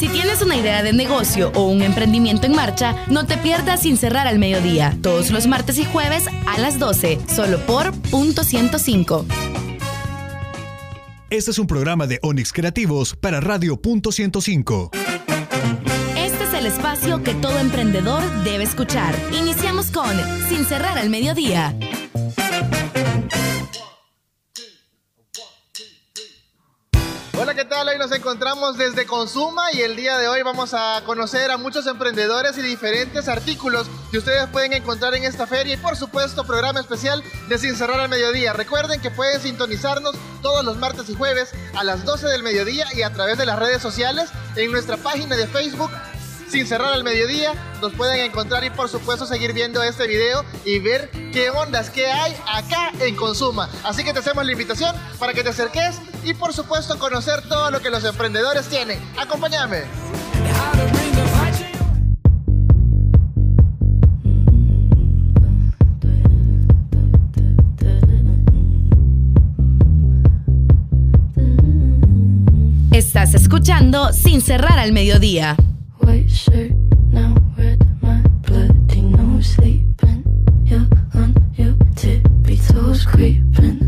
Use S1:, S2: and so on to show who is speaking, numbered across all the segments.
S1: Si tienes una idea de negocio o un emprendimiento en marcha, no te pierdas sin cerrar al mediodía, todos los martes y jueves a las 12, solo por punto 105.
S2: Este es un programa de Onix Creativos para Radio Punto 105.
S1: Este es el espacio que todo emprendedor debe escuchar. Iniciamos con Sin cerrar al mediodía.
S3: Hola, ¿qué tal? Hoy nos encontramos desde Consuma y el día de hoy vamos a conocer a muchos emprendedores y diferentes artículos que ustedes pueden encontrar en esta feria y por supuesto programa especial de Sin Cerrar al Mediodía. Recuerden que pueden sintonizarnos todos los martes y jueves a las 12 del mediodía y a través de las redes sociales en nuestra página de Facebook sin cerrar al mediodía, nos pueden encontrar y por supuesto seguir viendo este video y ver qué ondas, qué hay acá en Consuma. Así que te hacemos la invitación para que te acerques y por supuesto conocer todo lo que los emprendedores tienen. Acompáñame.
S1: Estás escuchando Sin cerrar al mediodía.
S4: White shirt, now red, my bloody nose sleeping. You're on your tippy toes, creeping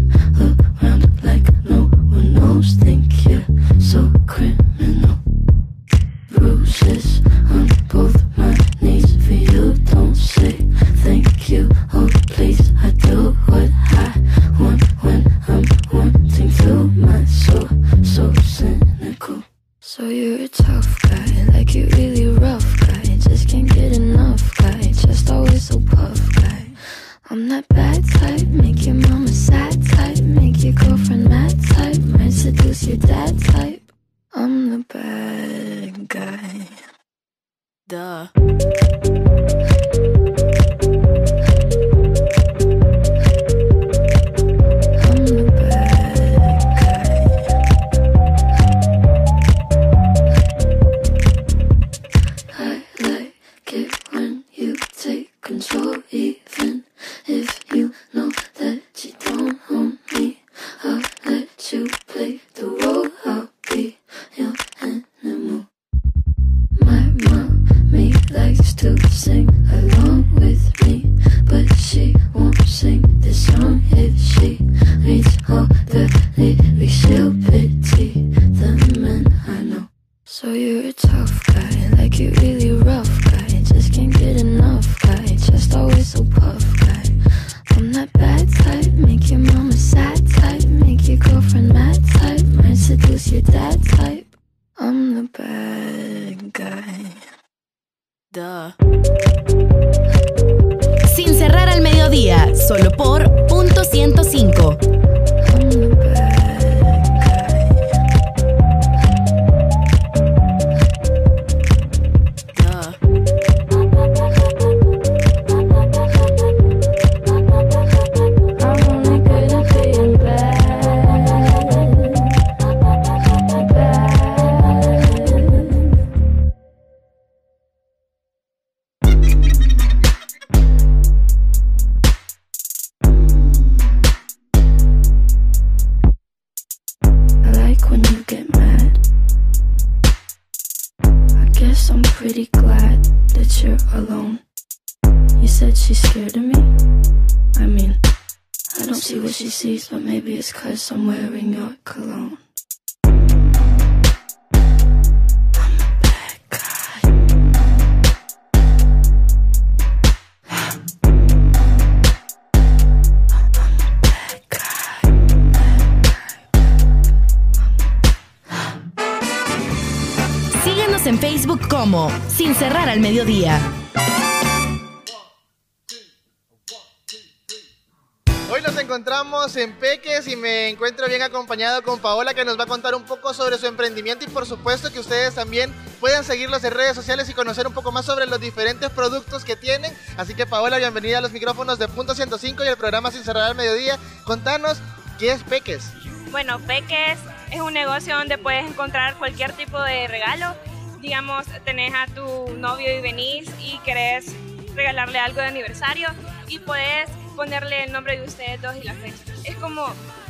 S1: Síguenos en Facebook como Sin cerrar al mediodía.
S3: Hoy nos encontramos en Peques y me encuentro bien acompañado con Paola que nos va a contar un poco sobre su emprendimiento y por supuesto que ustedes también puedan seguirlos en redes sociales y conocer un poco más sobre los diferentes productos que tienen. Así que Paola, bienvenida a los micrófonos de Punto 105 y el programa Sin Cerrar al Mediodía. Contanos, ¿qué es Peques?
S5: Bueno, Peques es un negocio donde puedes encontrar cualquier tipo de regalo. Digamos, tenés a tu novio y venís y querés regalarle algo de aniversario y puedes ponerle el nombre de ustedes dos y la fecha. Es como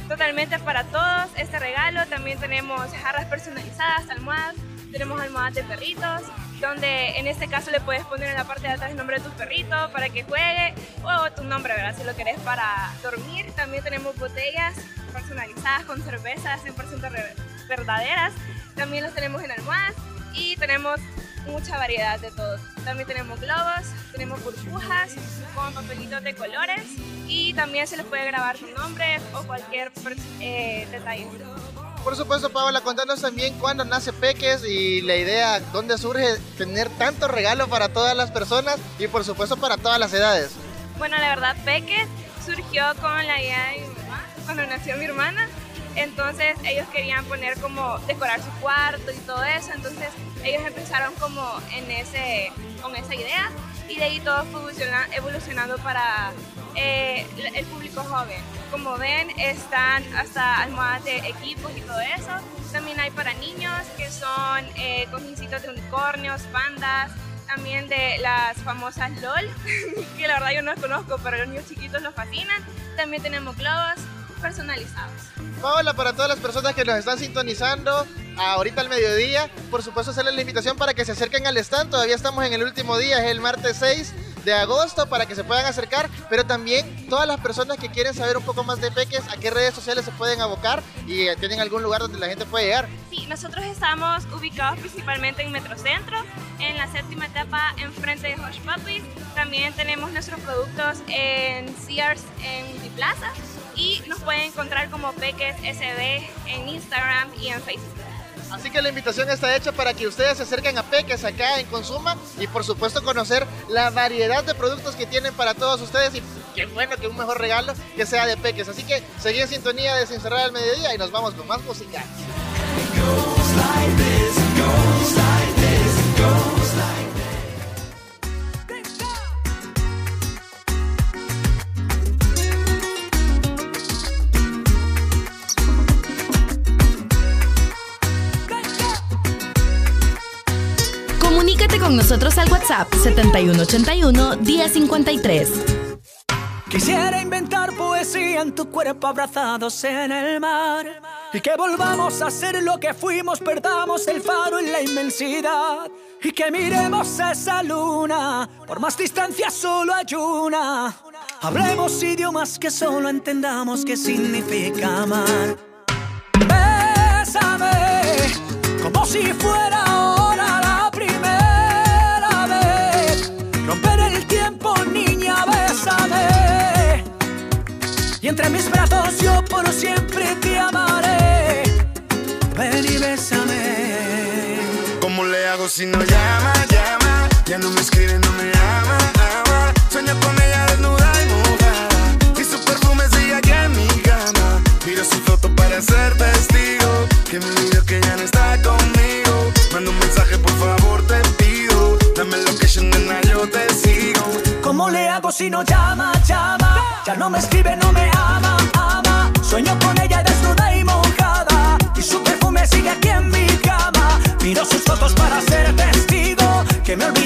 S5: totalmente para todos este regalo. También tenemos jarras personalizadas, almohadas tenemos almohadas de perritos, donde en este caso le puedes poner en la parte de atrás el nombre de tu perrito para que juegue o tu nombre, ¿verdad? Si lo querés para dormir. También tenemos botellas personalizadas con cervezas 100% verdaderas. También los tenemos en almohadas y tenemos mucha variedad de todo. También tenemos globos, tenemos burbujas con papelitos de colores y también se les puede grabar su nombre o cualquier eh, detalle.
S3: Por supuesto, Paola, contanos también cuándo nace Peques y la idea, dónde surge tener tanto regalo para todas las personas y por supuesto para todas las edades.
S5: Bueno, la verdad, Peques surgió con la idea de mi mamá, cuando nació mi hermana. Entonces ellos querían poner como decorar su cuarto y todo eso. Entonces ellos empezaron como en ese, con esa idea y de ahí todo fue evolucionando para eh, el público joven. Como ven, están hasta almohadas de equipos y todo eso. También hay para niños que son eh, cojincitos de unicornios, pandas, también de las famosas LOL, que la verdad yo no las conozco, pero los niños chiquitos los fascinan. También tenemos globos personalizados.
S3: Paola, para todas las personas que nos están sintonizando, ahorita al mediodía, por supuesto hacerles la invitación para que se acerquen al stand, todavía estamos en el último día, es el martes 6 de agosto para que se puedan acercar, pero también todas las personas que quieren saber un poco más de Peques, a qué redes sociales se pueden abocar y eh, tienen algún lugar donde la gente puede llegar.
S5: Sí, nosotros estamos ubicados principalmente en Metrocentro, en la séptima etapa enfrente de Hush Puppies. También tenemos nuestros productos en Sears en Multiplaza y nos pueden encontrar como Peques SB en Instagram y en Facebook.
S3: Así que la invitación está hecha para que ustedes se acerquen a Peques acá en Consuma y por supuesto conocer la variedad de productos que tienen para todos ustedes y qué bueno que un mejor regalo que sea de Peques. Así que seguí en sintonía de Sin Cerrar al Mediodía y nos vamos con más música.
S6: Nosotros al WhatsApp 7181-1053.
S7: Quisiera inventar poesía en tu cuerpo abrazados en el mar y que volvamos a ser lo que fuimos, perdamos el faro en la inmensidad y que miremos esa luna, por más distancia solo hay una. Hablemos idiomas que solo entendamos qué significa amar. Bésame como si fuera entre mis brazos yo por siempre te amaré. Ven y bésame.
S8: ¿Cómo le hago si no llama, llama? Ya no me escribe, no me ama, ama. Sueño con ella desnuda y mojada. Y su perfume sigue aquí en mi cama. Miro su foto para ser testigo. Que me olvido que ya no está conmigo. Manda un mensaje, por favor. Dame location, nena, yo te sigo.
S7: ¿Cómo le hago si no llama, llama? Ya no me escribe, no me ama, ama. Sueño con ella desnuda y mojada. Y su perfume sigue aquí en mi cama. Miro sus fotos para ser testigo. Que me olvido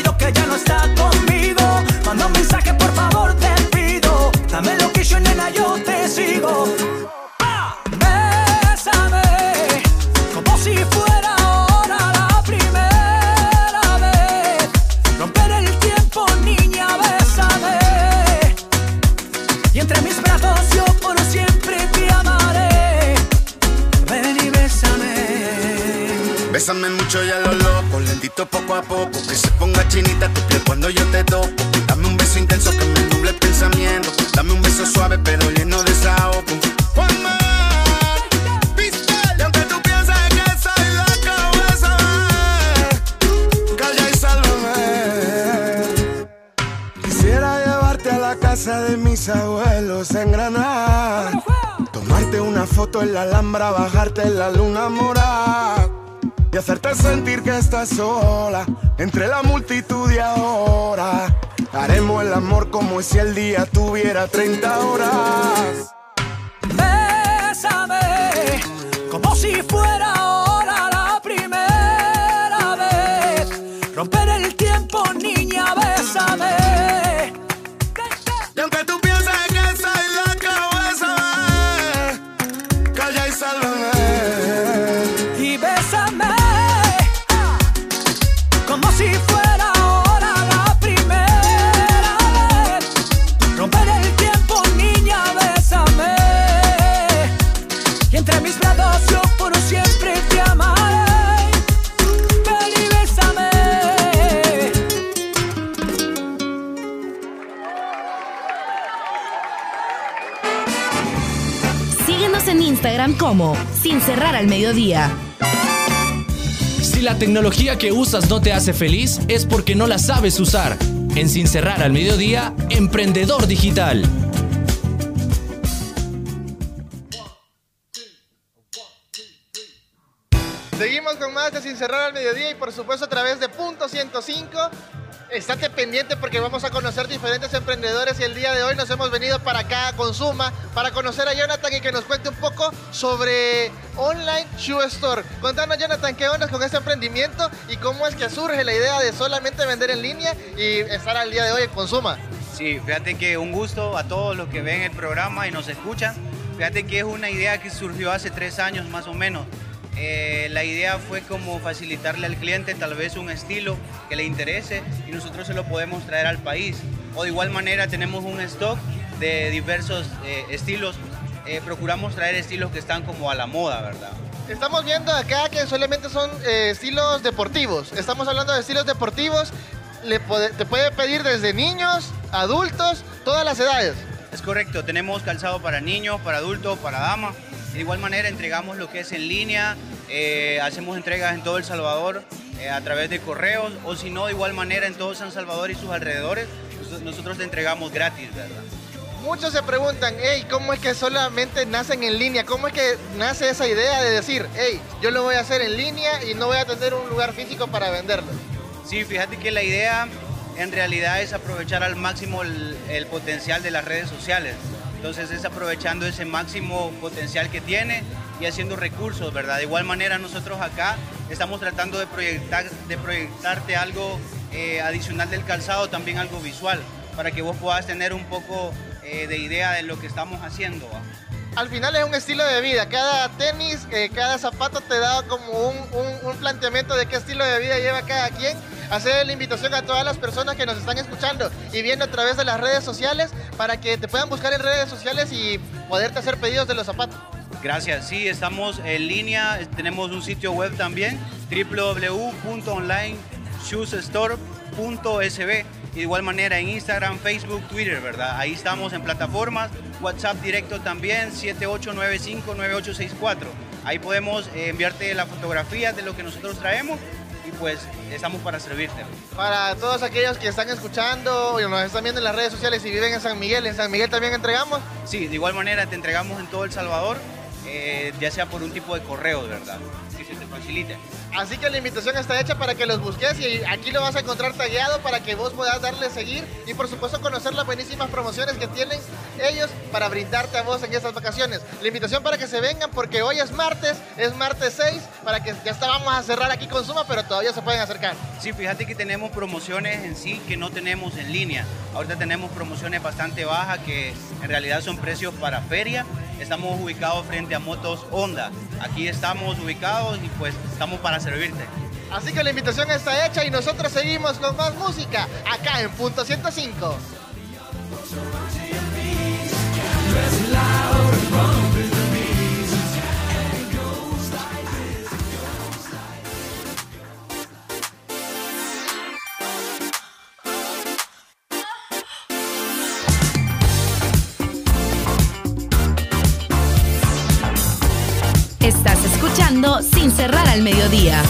S8: poco. Que se ponga chinita tu piel cuando yo te toco. Dame un beso intenso que me nuble el pensamiento. Dame un beso suave pero lleno de desahogo. Casa de mis abuelos en Granada. Tomarte una foto en la Alhambra, bajarte en la luna morada. Y hacerte sentir que estás sola entre la multitud y ahora. Haremos el amor como si el día tuviera 30 horas.
S1: Mediodía.
S9: Si la tecnología que usas no te hace feliz, es porque no la sabes usar. En Sin Cerrar al Mediodía, Emprendedor Digital.
S3: Seguimos con más de Sin Cerrar al Mediodía y por supuesto a través de Punto 105. Estate pendiente porque vamos a conocer diferentes emprendedores y el día de hoy nos hemos venido para acá a Consuma para conocer a Jonathan y que nos cuente un poco sobre Online Shoe Store. Contanos Jonathan, ¿qué onda con este emprendimiento y cómo es que surge la idea de solamente vender en línea y estar al día de hoy en Consuma?
S10: Sí, fíjate que un gusto a todos los que ven el programa y nos escuchan. Fíjate que es una idea que surgió hace tres años más o menos. Eh, la idea fue como facilitarle al cliente tal vez un estilo que le interese y nosotros se lo podemos traer al país. O de igual manera tenemos un stock de diversos eh, estilos. Eh, procuramos traer estilos que están como a la moda, ¿verdad?
S3: Estamos viendo acá que solamente son estilos deportivos. Estamos hablando de estilos deportivos. Le puede- te puede pedir desde niños, adultos, todas las edades.
S10: Es correcto, tenemos calzado para niños, para adultos, para damas. De igual manera entregamos lo que es en línea, eh, hacemos entregas en todo El Salvador eh, a través de correos o si no, de igual manera en todo San Salvador y sus alrededores, nos- nosotros te entregamos gratis, ¿verdad?
S3: Muchos se preguntan, hey, ¿cómo es que solamente nacen en línea? ¿Cómo es que nace esa idea de decir, hey, yo lo voy a hacer en línea y no voy a tener un lugar físico para venderlo?
S10: Sí, fíjate que la idea en realidad es aprovechar al máximo el, el potencial de las redes sociales. Entonces es aprovechando ese máximo potencial que tiene y haciendo recursos, ¿verdad? De igual manera nosotros acá estamos tratando de, proyectar, de proyectarte algo eh, adicional del calzado, también algo visual, para que vos puedas tener un poco eh, de idea de lo que estamos haciendo.
S3: Al final es un estilo de vida. Cada tenis, eh, cada zapato te da como un- un planteamiento de qué estilo de vida lleva cada quien. Hacer la invitación a todas las personas que nos están escuchando y viendo a través de las redes sociales para que te puedan buscar en redes sociales y poderte hacer pedidos de los zapatos.
S10: Gracias, sí, estamos en línea, tenemos un sitio web también, www.onlineshoesstore.sb de igual manera en Instagram, Facebook, Twitter, ¿verdad? Ahí estamos en plataformas, WhatsApp directo también, 78959864. Ahí podemos eh, enviarte la fotografía de lo que nosotros traemos pues estamos para servirte.
S3: Para todos aquellos que están escuchando y nos están viendo en las redes sociales y viven en San Miguel, en San Miguel también entregamos.
S10: Sí, de igual manera te entregamos en todo El Salvador, eh, ya sea por un tipo de correo, ¿verdad? Que se te facilite.
S3: Así que la invitación está hecha para que los busques y aquí lo vas a encontrar tagueado para que vos puedas darle seguir y por supuesto conocer las buenísimas promociones que tienen ellos para brindarte a vos en estas vacaciones. La invitación para que se vengan porque hoy es martes, es martes 6, para que ya estábamos a cerrar aquí con Suma, pero todavía se pueden acercar.
S10: Sí, fíjate que tenemos promociones en sí que no tenemos en línea. Ahorita tenemos promociones bastante bajas que en realidad son precios para feria. Estamos ubicados frente a Motos Honda. Aquí estamos ubicados y pues estamos para
S3: Así que la invitación está hecha y nosotros seguimos con más música acá en Punto 105.
S1: Estás escuchando Sin cerrar al mediodía.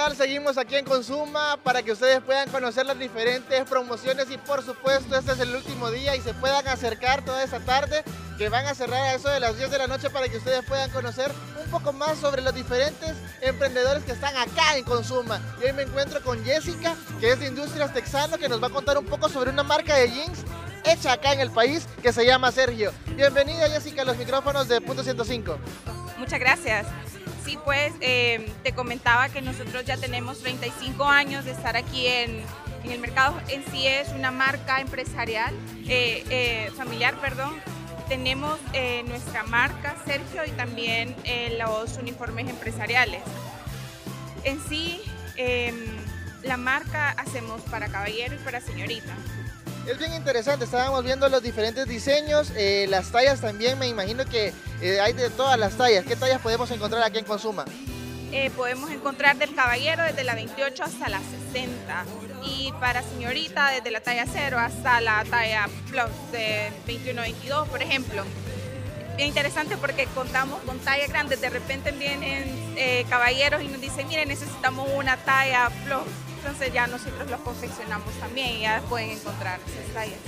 S3: Seguimos aquí en Consuma para que ustedes puedan conocer las diferentes promociones y por supuesto este es el último día y se puedan acercar toda esa tarde que van a cerrar a eso de las 10 de la noche para que ustedes puedan conocer un poco más sobre los diferentes emprendedores que están acá en Consuma. Y hoy me encuentro con Jessica, que es de Industrias Texano, que nos va a contar un poco sobre una marca de jeans hecha acá en el país que se llama Sergio. Bienvenida Jessica a los micrófonos de Punto 105.
S11: Muchas gracias. Sí, pues eh, te comentaba que nosotros ya tenemos 35 años de estar aquí en, el mercado. En sí es una marca empresarial, eh, eh, familiar, perdón. Tenemos nuestra marca Sergio y también los uniformes empresariales. En sí, em, la marca hacemos para caballero y para señorita.
S3: Es bien interesante, estábamos viendo los diferentes diseños, eh, las tallas también, me imagino que eh, hay de todas las tallas. ¿Qué tallas podemos encontrar aquí en Consuma?
S11: Eh, podemos encontrar del caballero desde la 28 hasta la 60 y para señorita desde la talla 0 hasta la talla plus de 21-22, por ejemplo. Bien interesante porque contamos con tallas grandes, de repente vienen caballeros y nos dicen, miren, necesitamos una talla plus entonces ya nosotros los confeccionamos también y ya pueden encontrar esas tallas.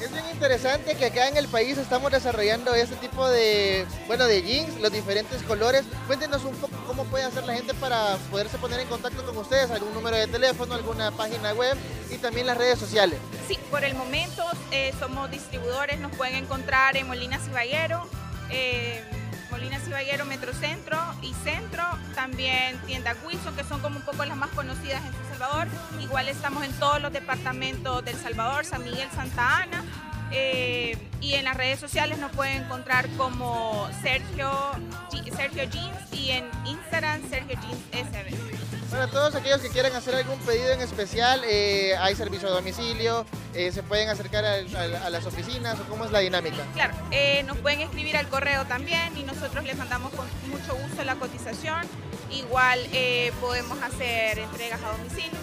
S3: Es bien interesante que acá en el país estamos desarrollando este tipo de, bueno, de jeans, los diferentes colores. Cuéntenos un poco cómo puede hacer la gente para poderse poner en contacto con ustedes, algún número de teléfono, alguna página web y también las redes sociales.
S11: Sí, por el momento eh, somos distribuidores, nos pueden encontrar en Molina Ciballero. Eh, Molina Ciballero Metrocentro y Centro, también tienda Wilson, que son como un poco las más conocidas en El Salvador. Igual estamos en todos los departamentos del Salvador, San Miguel, Santa Ana. Eh, y en las redes sociales nos pueden encontrar como Sergio, Sergio Jeans y en Instagram Sergio Jeans SB.
S3: Para todos aquellos que quieran hacer algún pedido en especial, eh, hay servicio a domicilio, eh, se pueden acercar a, las oficinas o cómo es la dinámica.
S11: Claro, eh, nos pueden escribir al correo también y nosotros les mandamos con mucho gusto la cotización. Igual podemos hacer entregas a domicilio,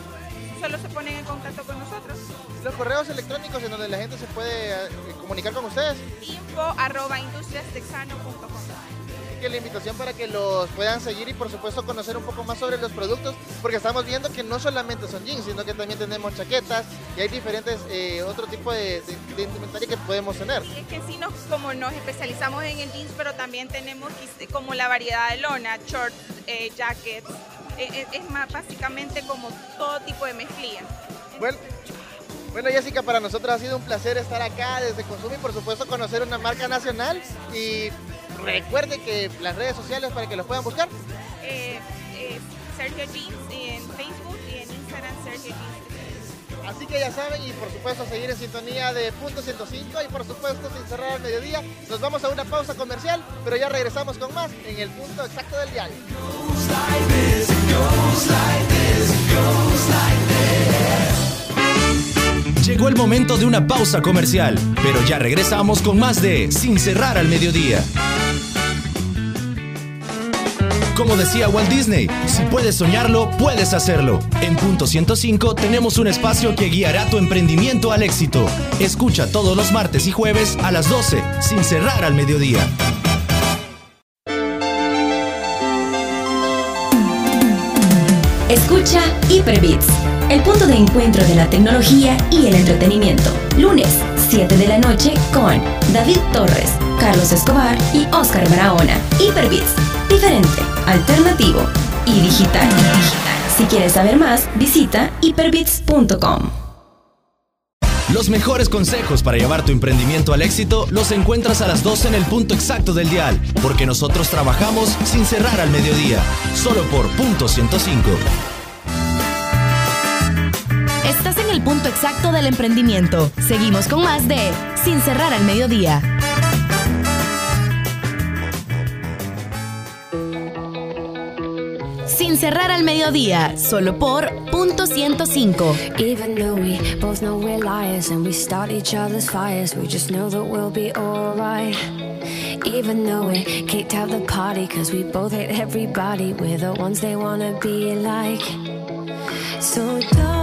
S11: solo se ponen en contacto con nosotros.
S3: Los correos electrónicos en donde la gente se puede comunicar con ustedes.
S11: Info arroba
S3: la invitación para que los puedan seguir y por supuesto conocer un poco más sobre los productos, porque estamos viendo que no solamente son jeans, sino que también tenemos chaquetas y hay diferentes eh, otro tipo de, de, que podemos tener.
S11: es que sí, nos, como nos especializamos en el jeans, pero también tenemos como la variedad de lona, shorts, eh, jackets, eh, es más básicamente como todo tipo de mezclilla.
S3: Bueno, bueno, Jessica, para nosotros ha sido un placer estar acá desde Consum y por supuesto conocer una marca nacional y recuerde que las redes sociales para que los puedan buscar.
S11: Eh, eh, Sergio Jeans en Facebook y en Instagram Sergio Jeans.
S3: Así que ya saben y por supuesto seguir en sintonía de Punto 105 y por supuesto sin cerrar al mediodía. Nos vamos a una pausa comercial, pero ya regresamos con más en el punto exacto del diario.
S9: Llegó el momento de una pausa comercial, pero ya regresamos con más de Sin cerrar al mediodía. Como decía Walt Disney, si puedes soñarlo, puedes hacerlo. En Punto 105 tenemos un espacio que guiará tu emprendimiento al éxito. Escucha todos los martes y jueves a las 12, sin cerrar al mediodía.
S12: Escucha Hyperbits, el punto de encuentro de la tecnología y el entretenimiento. Lunes, 7 de la noche con David Torres, Carlos Escobar y Oscar Barahona. Hyperbits diferente, alternativo y digital. Si quieres saber más, visita hyperbits.com.
S9: Los mejores consejos para llevar tu emprendimiento al éxito los encuentras a las 12 en el punto exacto del dial, porque nosotros trabajamos sin cerrar al mediodía, solo por punto 105.
S1: Punto exacto del emprendimiento. Seguimos con más de Sin cerrar al mediodía. Sin cerrar al mediodía, solo por punto 105.
S4: Even though we both know we're liars and we start each other's fires, we just know that we'll be alright. Even though we kicked out the party, cause we both hate everybody, we're the ones they wanna be like. So don't.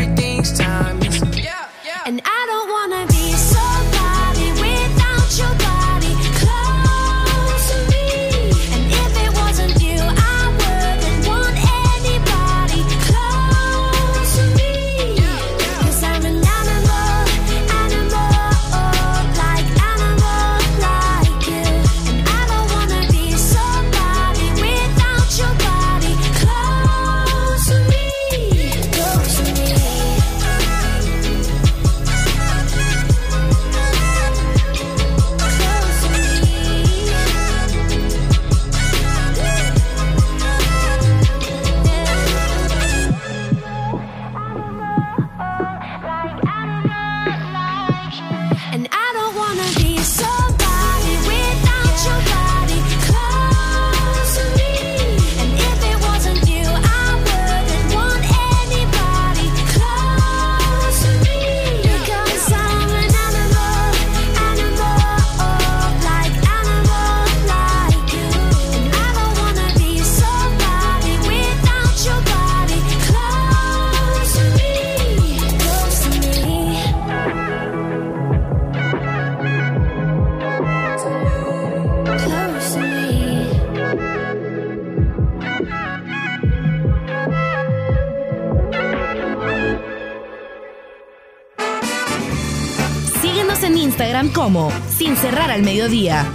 S1: Sin Cerrar al Mediodía.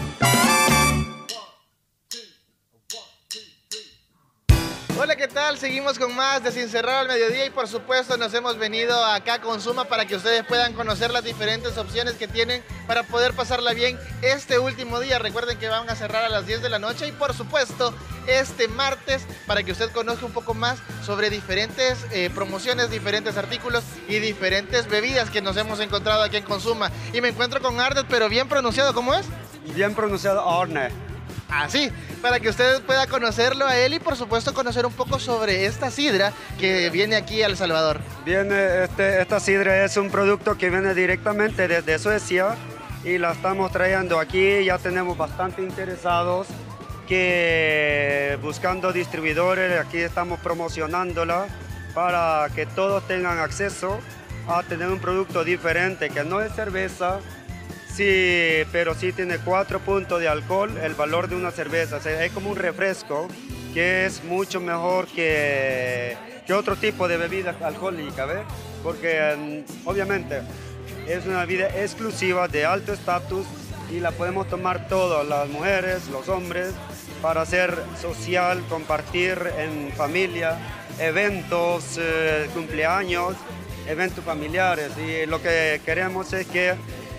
S3: Hola, ¿qué tal? Seguimos con más de Sin Cerrar al Mediodía y por supuesto nos hemos venido acá a Consuma para que ustedes puedan conocer las diferentes opciones que tienen para poder pasarla bien este último día. Recuerden que van a cerrar a las 10 de la noche y por supuesto este martes para que usted conozca un poco más sobre diferentes eh, promociones, diferentes artículos y diferentes bebidas que nos hemos encontrado aquí en Consuma. Y me encuentro con Ardet, pero bien pronunciado, ¿cómo es?
S13: Bien pronunciado Arne.
S3: Así, para que usted pueda conocerlo a él y por supuesto conocer un poco sobre esta sidra que viene aquí a El Salvador.
S13: Viene, este, esta sidra es un producto que viene directamente desde Suecia y la estamos trayendo aquí. Ya tenemos bastante interesados que buscando distribuidores, aquí estamos promocionándola para que todos tengan acceso a tener un producto diferente que no es cerveza, Sí, pero sí tiene 4 puntos de alcohol, el valor de una cerveza. O es como un refresco que es mucho mejor que, que otro tipo de bebida alcohólica, ¿ves? Porque mm, obviamente es una bebida exclusiva de alto estatus y la podemos tomar todos, las mujeres, los hombres, para hacer social, compartir en familia, eventos, eh, cumpleaños, eventos familiares. Y lo que queremos es que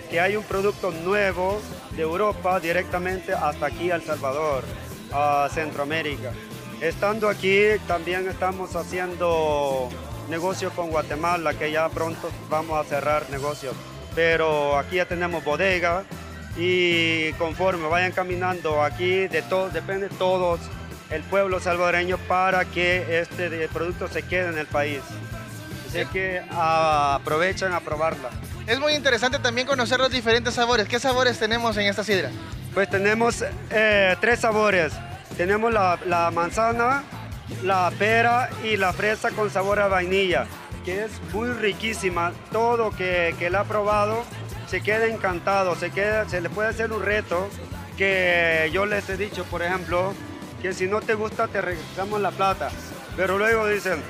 S13: que hay un producto nuevo de Europa directamente hasta aquí a El Salvador, a Centroamérica. Estando aquí también estamos haciendo negocio con Guatemala, que ya pronto vamos a cerrar negocios. Pero aquí ya tenemos bodega y conforme vayan caminando aquí, de depende de todos el pueblo salvadoreño para que este producto se quede en el país. Así que ah, aprovechen a probarla.
S3: Es muy interesante también conocer los diferentes sabores. ¿Qué sabores tenemos en esta sidra?
S13: Pues tenemos eh, tres sabores. Tenemos la, la manzana, la pera y la fresa con sabor a vainilla, que es muy riquísima. Todo que, que la ha probado se queda encantado, se, queda, se le puede hacer un reto que yo les he dicho, por ejemplo, que si no te gusta te regresamos la plata. Pero luego dicen,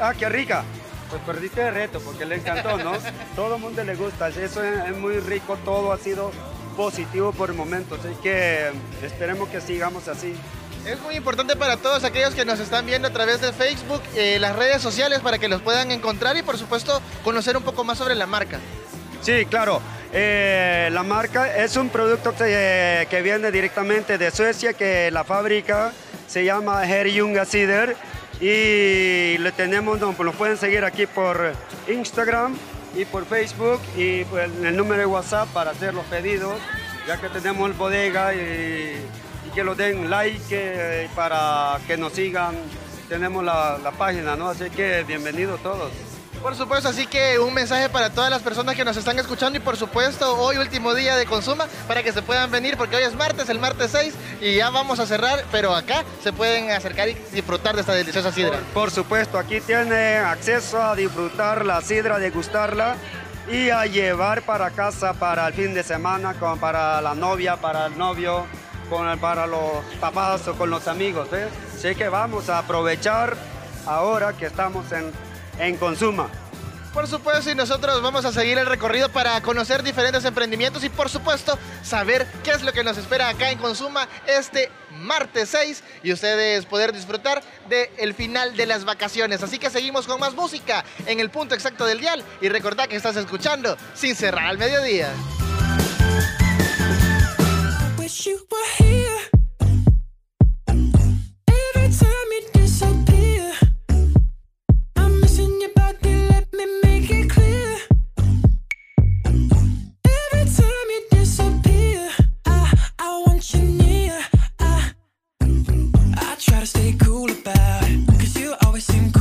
S13: ah, qué rica. Pues perdiste el reto porque le encantó, ¿no? Todo el mundo le gusta, eso es, es muy rico, todo ha sido positivo por el momento, así que esperemos que sigamos así.
S3: Es muy importante para todos aquellos que nos están viendo a través de Facebook, eh, las redes sociales para que los puedan encontrar y por supuesto conocer un poco más sobre la marca.
S13: Sí, claro. Eh, la marca es un producto que, que viene directamente de Suecia, que la fábrica se llama Herjunga Cider y le tenemos, no, pues lo pueden seguir aquí por Instagram y por Facebook y el número de WhatsApp para hacer los pedidos, ya que tenemos el bodega y, y que lo den like eh, para que nos sigan. Tenemos la, la página, ¿no? Así que bienvenidos todos.
S3: Por supuesto, así que un mensaje para todas las personas que nos están escuchando y por supuesto hoy último día de Consuma para que se puedan venir porque hoy es martes, el martes 6 y ya vamos a cerrar, pero acá se pueden acercar y disfrutar de esta deliciosa sidra.
S13: Por, supuesto, aquí tiene acceso a disfrutar la sidra, degustarla y a llevar para casa para el fin de semana, para la novia, para el novio, para los papás o con los amigos. ¿eh? Así que vamos a aprovechar ahora que estamos en, en Consuma.
S3: Por supuesto, y nosotros vamos a seguir el recorrido para conocer diferentes emprendimientos y por supuesto saber qué es lo que nos espera acá en Consuma este martes 6 y ustedes poder disfrutar del final de las vacaciones. Así que seguimos con más música en el punto exacto del dial y recordad que estás escuchando sin cerrar al mediodía.
S7: wish you were here. Every time you disappear, stay cool about it, 'cause you always seem cool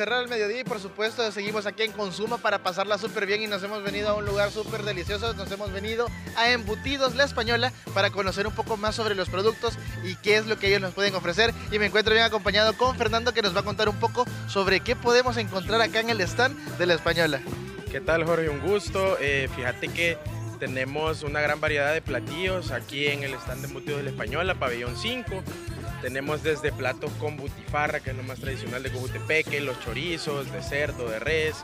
S1: Cerrar al Mediodía
S3: y por supuesto seguimos aquí en Consuma para pasarla súper bien y nos hemos venido a un lugar súper delicioso, nos hemos venido a Embutidos La Española para conocer un poco más sobre los productos y qué es lo que ellos nos pueden ofrecer y me encuentro bien acompañado con Fernando que nos va a contar un poco sobre qué podemos encontrar acá en el stand de La Española.
S14: ¿Qué tal Jorge? Un gusto. Eh, fíjate que tenemos una gran variedad de platillos aquí en el stand de embutidos la Española, pabellón 5. Tenemos desde platos con butifarra, que es lo más tradicional de Cojutepeque, los chorizos de cerdo, de res.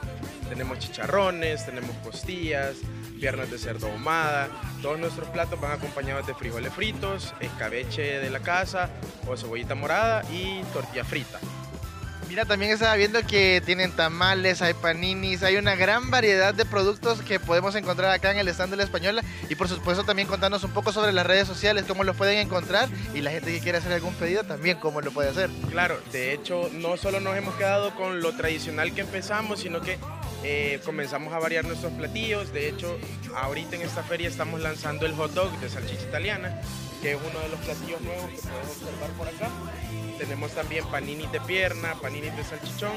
S14: Tenemos chicharrones, tenemos costillas, piernas de cerdo ahumada. Todos nuestros platos van acompañados de frijoles fritos, escabeche de la casa o cebollita morada y tortilla frita.
S3: Mira, también estaba viendo que tienen tamales, hay paninis, hay una gran variedad de productos que podemos encontrar acá en el stand de la Española. Y por supuesto también contarnos un poco sobre las redes sociales, cómo los pueden encontrar y la gente que quiere hacer algún pedido también cómo lo puede hacer.
S14: Claro, de hecho no solo nos hemos quedado con lo tradicional que empezamos, sino que eh, comenzamos a variar nuestros platillos. De hecho, ahorita en esta feria estamos lanzando el hot dog de salchicha italiana, que es uno de los platillos nuevos que puedes observar por acá. Tenemos también paninis de pierna, paninis de salchichón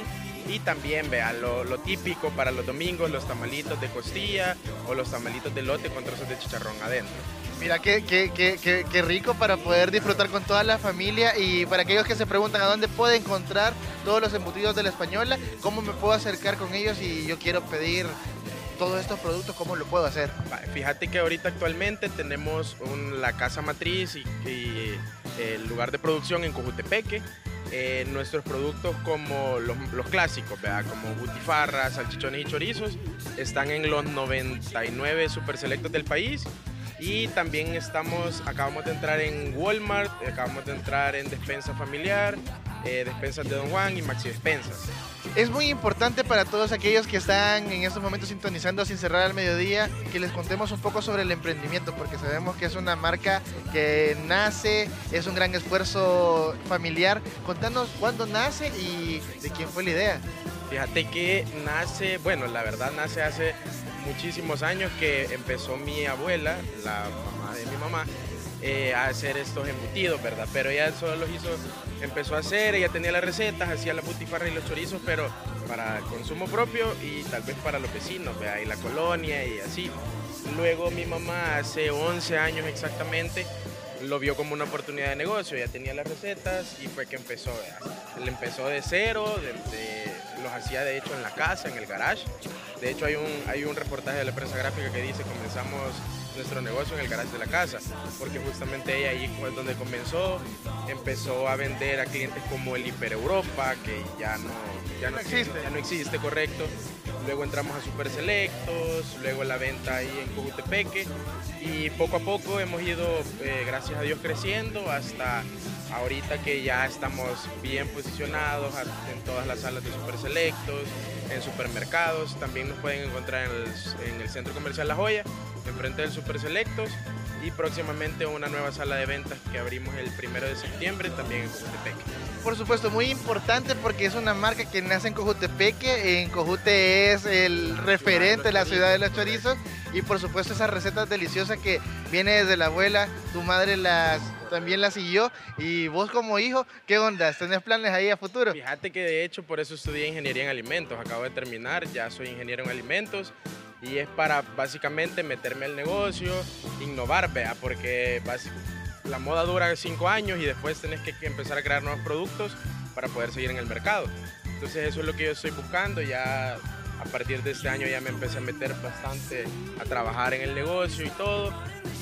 S14: y también, vean, lo, lo típico para los domingos, los tamalitos de costilla o los tamalitos de lote con trozos de chicharrón adentro.
S3: Mira, qué, qué, qué, qué rico para poder disfrutar con toda la familia y para aquellos que se preguntan a dónde puedo encontrar todos los embutidos de la española, cómo me puedo acercar con ellos y yo quiero pedir todos estos productos, ¿cómo lo puedo hacer?
S14: Fíjate que ahorita actualmente tenemos un- la casa matriz y, y el lugar de producción en Cojutepeque. Eh, nuestros productos como los, los clásicos, ¿verdad? como butifarras, salchichones y chorizos, están en los 99 super selectos del país. Y también estamos, acabamos de entrar en Walmart, acabamos de entrar en Despensa Familiar, eh, Despensas de Don Juan y Maxi Despensas.
S3: Es muy importante para todos aquellos que están en estos momentos sintonizando sin cerrar al mediodía que les contemos un poco sobre el emprendimiento, porque sabemos que es una marca que nace, es un gran esfuerzo familiar. Contanos cuándo nace y de quién fue la idea.
S14: Fíjate que nace, bueno, la verdad nace hace muchísimos años que empezó mi abuela, la mamá de mi mamá, eh, a hacer estos embutidos, ¿verdad? Pero ella solo los hizo, empezó a hacer, ella tenía las recetas, hacía la butifarra y los chorizos, pero para consumo propio y tal vez para los vecinos, ¿verdad? Y la colonia y así. Luego mi mamá hace 11 años exactamente lo vio como una oportunidad de negocio, ya tenía las recetas y fue que empezó, ¿verdad? Empezó de cero, de- los hacía de hecho en la casa, en el garage. De hecho hay un, hay un reportaje de la prensa gráfica que dice comenzamos nuestro negocio en el garage de la casa, porque justamente ella ahí fue donde comenzó, empezó a vender a clientes como el Hiper Europa, que ya no, ya no,
S3: No existe.
S14: ya no existe, correcto. Luego entramos a Super Selectos, luego la venta ahí en Cojutepeque y poco a poco hemos ido, eh, gracias a Dios, creciendo hasta ahorita que ya estamos bien posicionados en todas las salas de Super Selectos, en supermercados. También nos pueden encontrar en el, en el Centro Comercial La Joya, enfrente del Super Selectos y próximamente una nueva sala de ventas que abrimos el primero de septiembre también en Cojutepeque.
S3: Por supuesto, muy importante porque es una marca que nace en Cojutepeque. En Cojute es el referente de la ciudad de los chorizos. Y por supuesto esas recetas deliciosas que viene desde la abuela, tu madre las también las siguió. Y vos como hijo, ¿qué onda? ¿Tenés planes ahí a futuro?
S14: Fíjate que de hecho por eso estudié ingeniería en alimentos. Acabo de terminar, ya soy ingeniero en alimentos y es para básicamente meterme al negocio, innovar, vea, porque la moda dura cinco años y después tenés que empezar a crear nuevos productos para poder seguir en el mercado. Entonces eso es lo que yo estoy buscando. Ya a partir de este año ya me empecé a meter bastante a trabajar en el negocio y todo.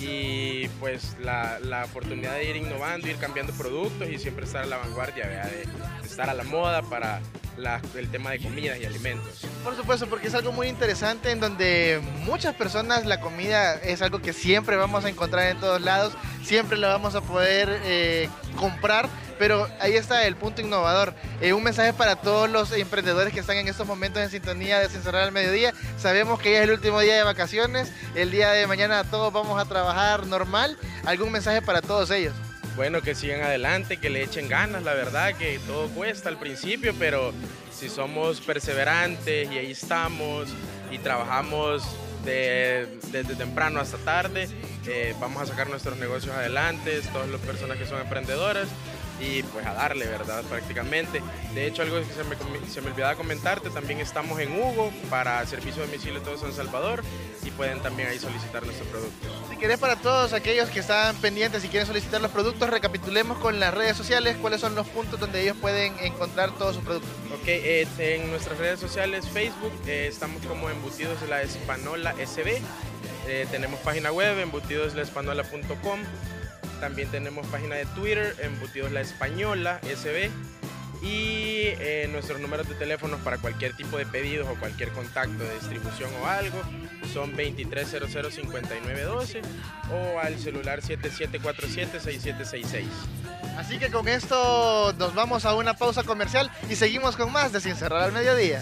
S14: Y pues la, la oportunidad de ir innovando, ir cambiando productos y siempre estar a la vanguardia, vea, de, de estar a la moda para la- el tema de comidas y alimentos.
S3: Por supuesto, porque es algo muy interesante en donde muchas personas la comida es algo que siempre vamos a encontrar en todos lados, siempre la vamos a poder eh, comprar, pero ahí está el punto innovador. Eh, un mensaje para todos los emprendedores que están en estos momentos en sintonía de Sin Cerrar al Mediodía. Sabemos que ya es el último día de vacaciones, el día de mañana todos vamos a trabajar normal. ¿Algún mensaje para todos ellos?
S14: Bueno, que sigan adelante, que le echen ganas, la verdad que todo cuesta al principio, pero si somos perseverantes y ahí estamos y trabajamos de- desde temprano hasta tarde, eh, vamos a sacar nuestros negocios adelante, todas las personas que son emprendedoras y pues a darle, ¿verdad? Prácticamente. De hecho, algo que se me, se me olvidaba comentarte, también estamos en Hugo para servicio de domicilio todo San Salvador y pueden también ahí solicitar nuestros productos.
S3: Si querés para todos aquellos que están pendientes y quieren solicitar los productos, recapitulemos con las redes sociales cuáles son los puntos donde ellos pueden encontrar todos sus productos.
S14: Ok, eh, en nuestras redes sociales, Facebook, eh, estamos como Embutidos de la Espanola SB. Eh, tenemos página web, embutidoslaespanola.com. También tenemos página de Twitter, Embutidos La Española SB. Y eh, nuestros números de teléfonos para cualquier tipo de pedidos o cualquier contacto de distribución o algo son 2300-5912 o al celular 7747-6766.
S3: Así que con esto nos vamos a una pausa comercial y seguimos con más de Sin Cerrar al Mediodía.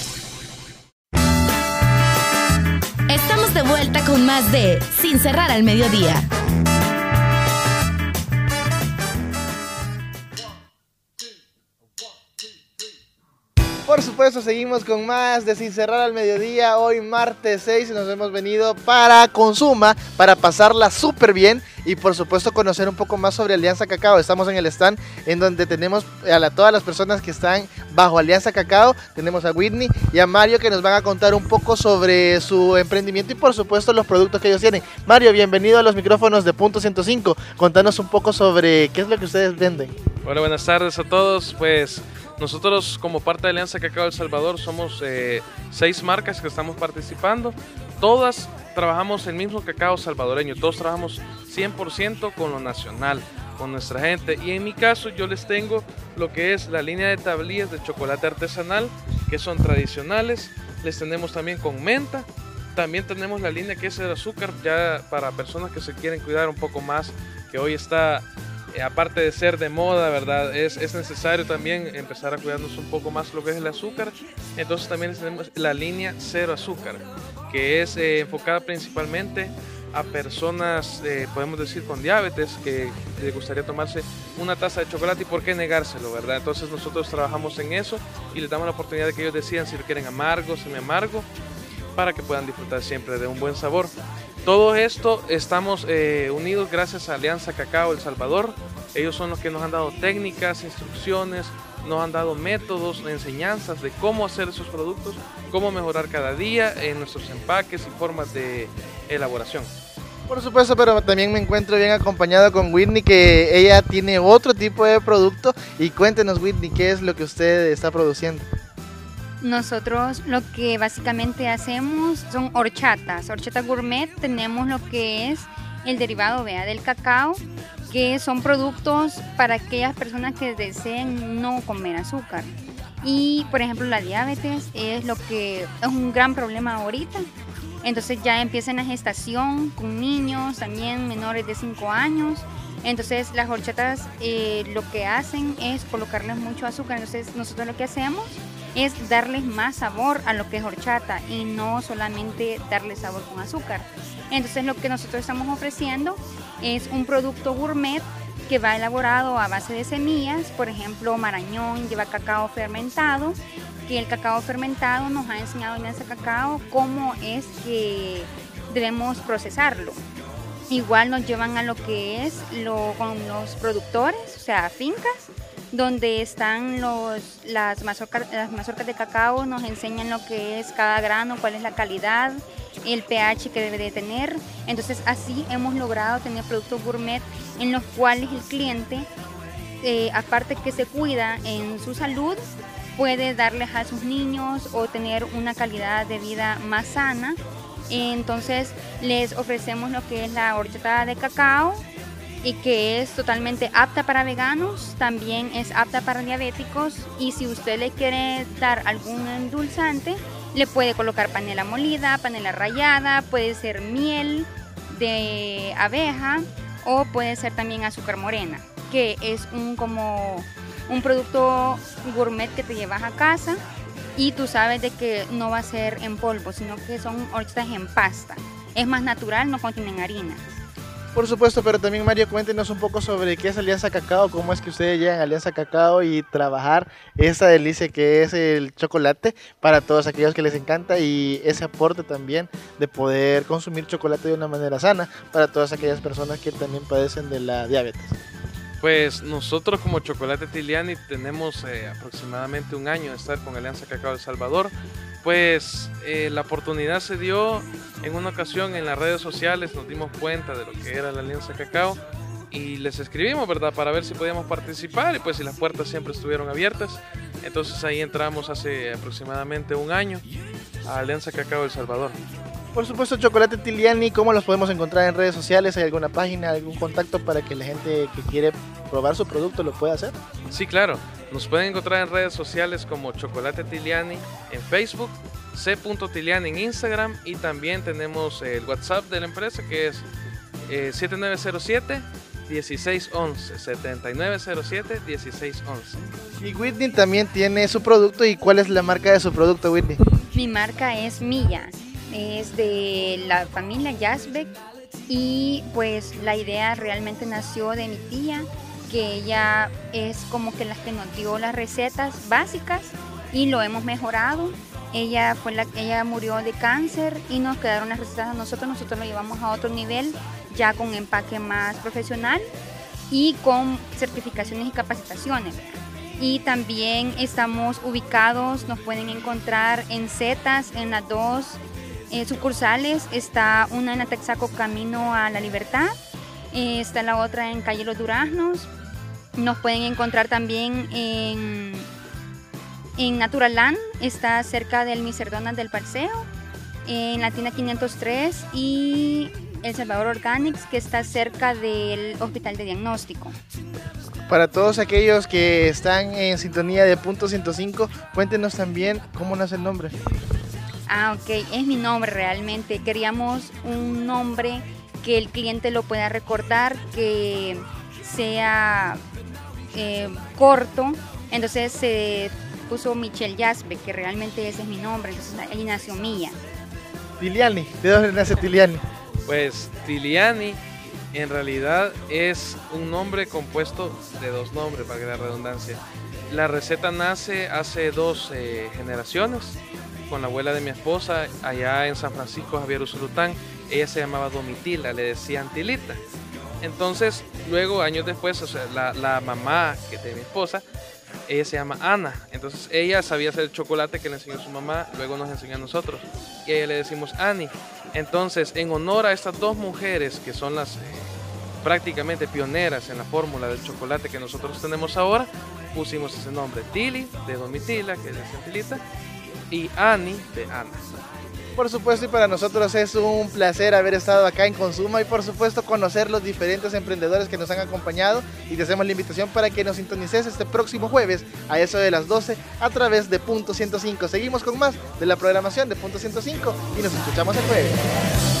S1: Sin cerrar al mediodía.
S3: Por supuesto, seguimos con más de Sin Cerrar al Mediodía. Hoy martes 6 y nos hemos venido para Consuma, para pasarla súper bien y por supuesto conocer un poco más sobre Alianza Cacao. Estamos en el stand en donde tenemos a todas las personas que están bajo Alianza Cacao. Tenemos a Whitney y a Mario que nos van a contar un poco sobre su emprendimiento y por supuesto los productos que ellos tienen. Mario, bienvenido a los micrófonos de Punto 105. Contanos un poco sobre qué es lo que ustedes venden.
S15: Hola, buenas tardes a todos. Pues nosotros como parte de Alianza Cacao El Salvador somos eh, seis marcas que estamos participando. Todas trabajamos el mismo cacao salvadoreño, todos trabajamos 100% con lo nacional, con nuestra gente. Y en mi caso yo les tengo lo que es la línea de tablillas de chocolate artesanal, que son tradicionales. Les tenemos también con menta. También tenemos la línea que es el azúcar, ya para personas que se quieren cuidar un poco más, que hoy está eh, aparte de ser de moda, ¿verdad? Es, es necesario también empezar a cuidarnos un poco más lo que es el azúcar. Entonces también tenemos la línea cero azúcar, que es eh, enfocada principalmente a personas, eh, podemos decir, con diabetes, que les gustaría tomarse una taza de chocolate y por qué negárselo, ¿verdad? Entonces nosotros trabajamos en eso y les damos la oportunidad de que ellos decidan si lo quieren amargo, semi amargo, para que puedan disfrutar siempre de un buen sabor. Todo esto estamos eh, unidos gracias a Alianza Cacao El Salvador. Ellos son los que nos han dado técnicas, instrucciones, nos han dado métodos, enseñanzas de cómo hacer esos productos, cómo mejorar cada día en nuestros empaques y formas de elaboración.
S3: Por supuesto, pero también me encuentro bien acompañado con Whitney, que ella tiene otro tipo de producto. Y cuéntenos, Whitney, qué es lo que usted está produciendo.
S16: Nosotros lo que básicamente hacemos son horchatas, horchata gourmet. Tenemos lo que es el derivado vea, del cacao, que son productos para aquellas personas que deseen no comer azúcar. Y por ejemplo la diabetes es lo que es un gran problema ahorita. Entonces ya empieza en la gestación con niños, también menores de 5 años. Entonces las horchatas eh, lo que hacen es colocarles mucho azúcar. Entonces nosotros lo que hacemos es darles más sabor a lo que es horchata y no solamente darle sabor con azúcar. Entonces lo que nosotros estamos ofreciendo es un producto gourmet que va elaborado a base de semillas, por ejemplo marañón lleva cacao fermentado, que el cacao fermentado nos ha enseñado en ese cacao cómo es que debemos procesarlo. Igual nos llevan a lo que es lo, con los productores, o sea, fincas, donde están los, las, mazorcas, las mazorcas de cacao, nos enseñan lo que es cada grano, cuál es la calidad, el pH que debe de tener. Entonces así hemos logrado tener productos gourmet en los cuales el cliente, eh, aparte que se cuida en su salud, puede darles a sus niños o tener una calidad de vida más sana. Entonces les ofrecemos lo que es la horchata de cacao, y que es totalmente apta para veganos, también es apta para diabéticos y si usted le quiere dar algún endulzante, le puede colocar panela molida, panela rallada, puede ser miel de abeja o puede ser también azúcar morena, que es un como un producto gourmet que te llevas a casa y tú sabes de que no va a ser en polvo, sino que son horchatas en pasta. Es más natural, no contienen harina.
S3: Por supuesto, pero también Mario, cuéntenos un poco sobre qué es Alianza Cacao, cómo es que ustedes llegan a Alianza Cacao y trabajar esa delicia que es el chocolate para todos aquellos que les encanta y ese aporte también de poder consumir chocolate de una manera sana para todas aquellas personas que también padecen de la diabetes.
S15: Pues nosotros como Chocolate Tiliani tenemos eh, aproximadamente un año de estar con Alianza Cacao El Salvador. Pues eh, la oportunidad se dio en una ocasión en las redes sociales, nos dimos cuenta de lo que era la Alianza Cacao y les escribimos, ¿verdad? Para ver si podíamos participar y pues si las puertas siempre estuvieron abiertas. Entonces ahí entramos hace aproximadamente un año a Alianza Cacao El Salvador.
S3: Por supuesto, Chocolate Tiliani, ¿cómo los podemos encontrar en redes sociales? ¿Hay alguna página, algún contacto para que la gente que quiere probar su producto lo pueda hacer?
S15: Sí, claro. Nos pueden encontrar en redes sociales como Chocolate Tiliani en Facebook, c.tiliani en Instagram y también tenemos el WhatsApp de la empresa que es eh, 7907 1611 7907 1611.
S3: Y Whitney también tiene su producto. ¿Y cuál es la marca de su producto, Whitney?
S16: Mi marca es Milla. Es de la familia Jasbeck y pues la idea realmente nació de mi tía, que ella es como que la que nos dio las recetas básicas y lo hemos mejorado. Ella fue la ella murió de cáncer y nos quedaron las recetas a nosotros, nosotros lo llevamos a otro nivel ya con empaque más profesional y con certificaciones y capacitaciones. Y también estamos ubicados, nos pueden encontrar en Zetas, en las dos eh, sucursales. Está una en Atexaco Camino a la Libertad, eh, está la otra en Calle Los Duraznos. Nos pueden encontrar también en, en Naturaland, está cerca del Miserdona del Paseo, en la tienda 503 y El Salvador Organics, que está cerca del Hospital de Diagnóstico.
S3: Para todos aquellos que están en sintonía de punto 105, cuéntenos también cómo nace el nombre.
S16: Ah, ok, es mi nombre realmente. Queríamos un nombre que el cliente lo pueda recordar, que sea eh, corto. Entonces se puso Michelle Jaspe, que realmente ese es mi nombre. Entonces ahí nació Mía.
S3: Tiliani, ¿de dónde nace Tiliani?
S15: Pues Tiliani en realidad es un nombre compuesto de dos nombres, para que la redundancia. La receta nace hace dos eh, generaciones con la abuela de mi esposa allá en San Francisco, Javier Usulután. Ella se llamaba Domitila, le decían Tilita. Entonces, luego, años después, la, mamá que de mi esposa, ella se llama Ana. Entonces, ella sabía hacer chocolate que le enseñó su mamá, luego nos enseñó a nosotros. Y a ella le decimos Ani. Entonces, en honor a estas dos mujeres que son las eh, prácticamente pioneras en la fórmula del chocolate que nosotros tenemos ahora, pusimos ese nombre, Tili, de Domitila, que es de Centilita, y Ani, de Ana.
S3: Por supuesto, y para nosotros es un placer haber estado acá en Consuma y por supuesto conocer los diferentes emprendedores que nos han acompañado y te hacemos la invitación para que nos sintonices este próximo jueves a eso de las 12 a través de Punto 105. Seguimos con más de la programación de Punto 105 y nos escuchamos el jueves.